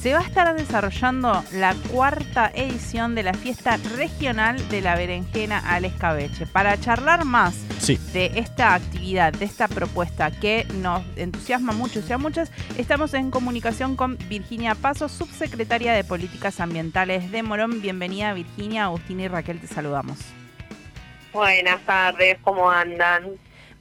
se va a estar desarrollando la cuarta edición de la fiesta regional de la berenjena al escabeche. Para charlar más de esta actividad, de esta propuesta que nos entusiasma mucho y a muchas, estamos en comunicación con Virginia Paso, subsecretaria de Políticas Ambientales de Morón. Bienvenida Virginia, Agustín y Raquel, te saludamos. Buenas tardes, ¿cómo andan?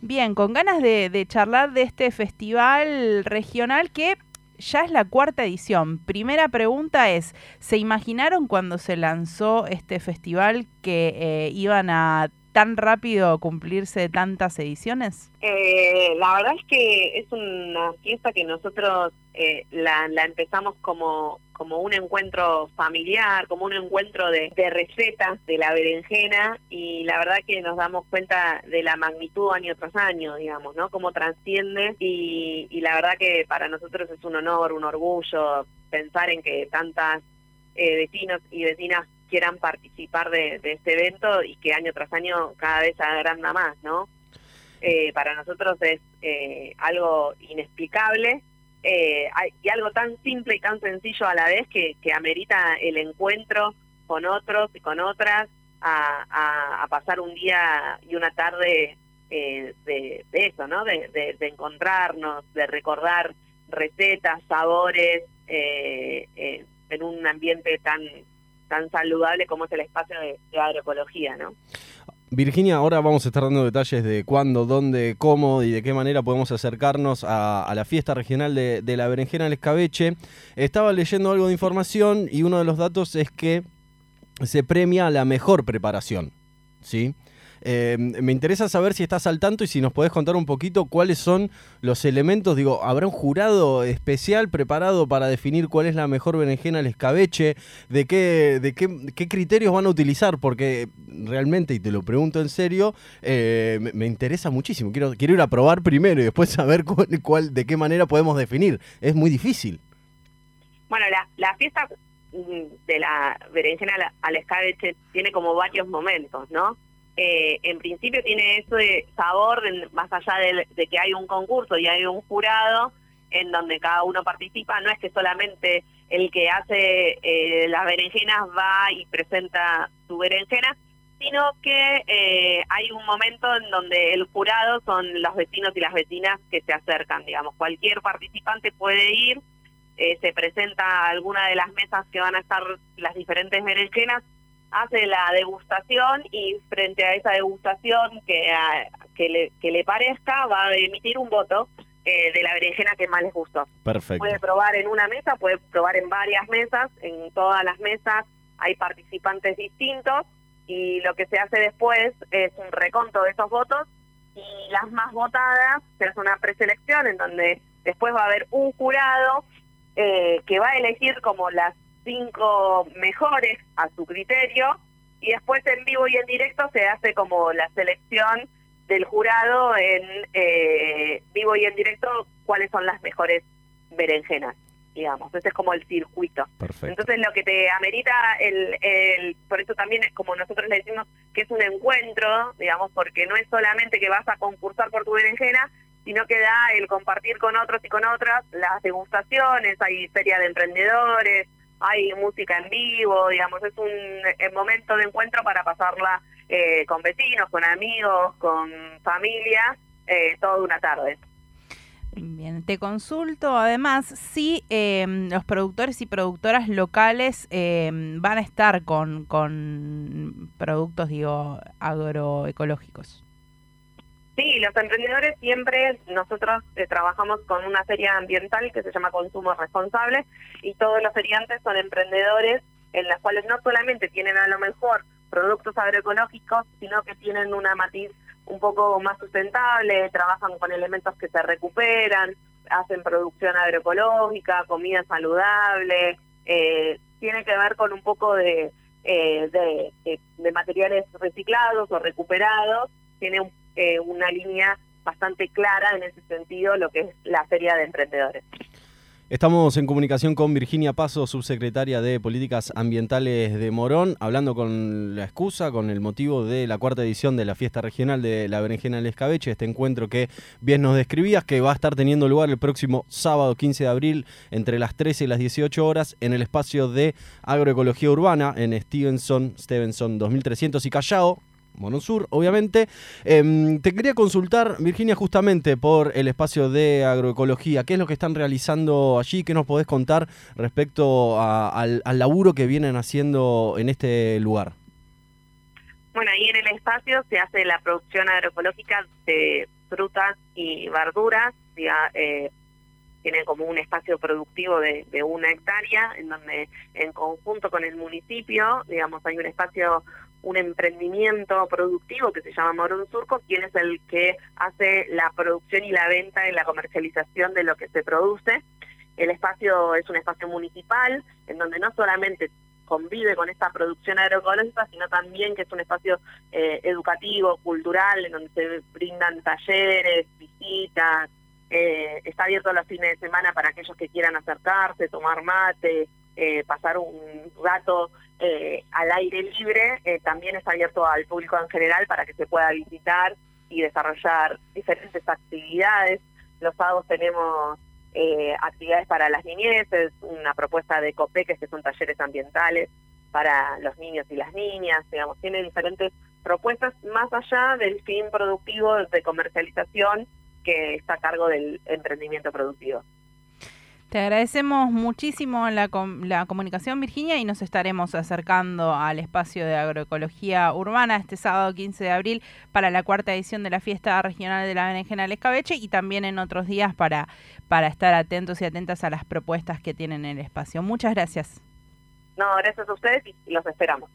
Bien, con ganas de, charlar de este festival regional que ya es la cuarta edición. Primera pregunta es, ¿se imaginaron cuando se lanzó este festival que eh, iban a tan rápido cumplirse tantas ediciones? Eh, la verdad es que es una fiesta que nosotros eh, la, empezamos como, como un encuentro familiar, como un encuentro de, recetas de la berenjena y la verdad que nos damos cuenta de la magnitud año tras año, digamos, ¿no? Cómo transciende y, y la verdad que para nosotros es un honor, un orgullo pensar en que tantas eh, vecinos y vecinas quieran participar de, este evento y que año tras año cada vez agranda más, ¿no? Eh, para nosotros es eh, algo inexplicable eh, y algo tan simple y tan sencillo a la vez que, amerita el encuentro con otros y con otras a, a, pasar un día y una tarde de, de, eso, ¿no? De, de, encontrarnos, de recordar recetas, sabores en un ambiente tan tan saludable como es el espacio de, agroecología, ¿no? Virginia, ahora vamos a estar dando detalles de cuándo, dónde, cómo y de qué manera podemos acercarnos a, la fiesta regional de, de la berenjena del escabeche. Estaba leyendo algo de información y uno de los datos es que se premia la mejor preparación, ¿sí? Eh, me interesa saber si estás al tanto y si nos podés contar un poquito cuáles son los elementos. Digo, ¿habrá un jurado especial preparado para definir cuál es la mejor berenjena al escabeche? ¿De qué, de qué, criterios van a utilizar? Porque realmente, y te lo pregunto en serio, eh, me, interesa muchísimo. Quiero, quiero ir a probar primero y después saber cuál, de qué manera podemos definir. Es muy difícil. Bueno, la, la fiesta mm, de la berenjena al escabeche tiene como varios momentos, ¿no? Eh, en principio tiene eso de sabor, más allá de, que hay un concurso y hay un jurado en donde cada uno participa, no es que solamente el que hace eh, las berenjenas va y presenta su berenjena, sino que eh, hay un momento en donde el jurado son los vecinos y las vecinas que se acercan, digamos, cualquier participante puede ir, se presenta alguna de las mesas que van a estar las diferentes berenjenas hace la degustación y frente a esa degustación que, que, le, que le parezca va a emitir un voto eh, de la berenjena que más les gustó. Perfecto. Puede probar en una mesa, puede probar en varias mesas, en todas las mesas hay participantes distintos y lo que se hace después es un reconto de esos votos y las más votadas se hace una preselección en donde después va a haber un jurado eh, que va a elegir como las cinco mejores a su criterio y después en vivo y en directo se hace como la selección del jurado en eh, vivo y en directo cuáles son las mejores berenjenas digamos. Ese es como el circuito. Entonces lo que te amerita el, el por eso también es como nosotros le decimos que es un encuentro digamos porque no es solamente que vas a concursar por tu berenjena sino que da el compartir con otros y con otras las degustaciones. Hay feria de emprendedores hay música en vivo, digamos, es un momento de encuentro para pasarla eh, con vecinos, con amigos, con familia, eh, toda una tarde. Bien, te consulto además si em, los productores y productoras locales em, van a estar con, con productos, digo, agroecológicos. Sí, los emprendedores siempre, nosotros eh, trabajamos con una feria ambiental que se llama Consumo Responsable y todos los feriantes son emprendedores en las cuales no solamente tienen a lo mejor productos agroecológicos, sino que tienen una matiz un poco más sustentable, trabajan con elementos que se recuperan, hacen producción agroecológica, comida saludable, eh, tiene que ver con un poco de, eh, de, de materiales reciclados o recuperados, tiene un eh, una línea bastante clara en ese sentido lo que es la feria de emprendedores. Estamos en comunicación con Virginia Paso, subsecretaria de Políticas Ambientales de Morón, hablando con la excusa, con el motivo de la cuarta edición de la fiesta regional de la berenjena del escabeche, este encuentro que bien nos describías, que va a estar teniendo lugar el próximo sábado 15 de abril entre las 13 y las 18 horas en el espacio de agroecología urbana en Stevenson, Stevenson 2300 y Callao, Monosur, obviamente. Em, te quería consultar, Virginia, justamente por el espacio de agroecología. ¿Qué es lo que están realizando allí? ¿Qué nos podés contar respecto al, laburo que vienen haciendo en este lugar? Bueno, ahí en el espacio se hace la producción agroecológica de frutas y verduras. Ya, eh, tiene como un espacio productivo de, de, una hectárea, en donde en conjunto con el municipio, digamos, hay un espacio un emprendimiento productivo que se llama Morón Surco, quien es el que hace la producción y la venta y la comercialización de lo que se produce. El espacio es un espacio municipal en donde no solamente convive con esta producción agroecológica, sino también que es un espacio eh, educativo, cultural, en donde se brindan talleres, visitas, eh, está abierto los fines de semana para aquellos que quieran acercarse, tomar mate, eh, pasar un rato eh, al aire libre, eh, también está abierto al público en general para que se pueda visitar y desarrollar diferentes actividades. Los sábados tenemos actividades para las niñeces, una propuesta de COPEC, que son talleres ambientales para los niños y las niñas, digamos, tiene diferentes propuestas más allá del fin productivo de comercialización que está a cargo del emprendimiento productivo. Te agradecemos muchísimo la, la, comunicación, Virginia, y nos estaremos acercando al espacio de agroecología urbana este sábado 15 de abril para la cuarta edición de la fiesta regional de la berenjena del escabeche y también en otros días para, para estar atentos y atentas a las propuestas que tienen en el espacio. Muchas gracias. No, gracias a ustedes y los esperamos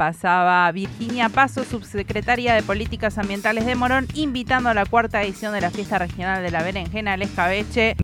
pasaba Virginia Paso, subsecretaria de Políticas Ambientales de Morón, invitando a la cuarta edición de la fiesta regional de la berenjena al escabeche.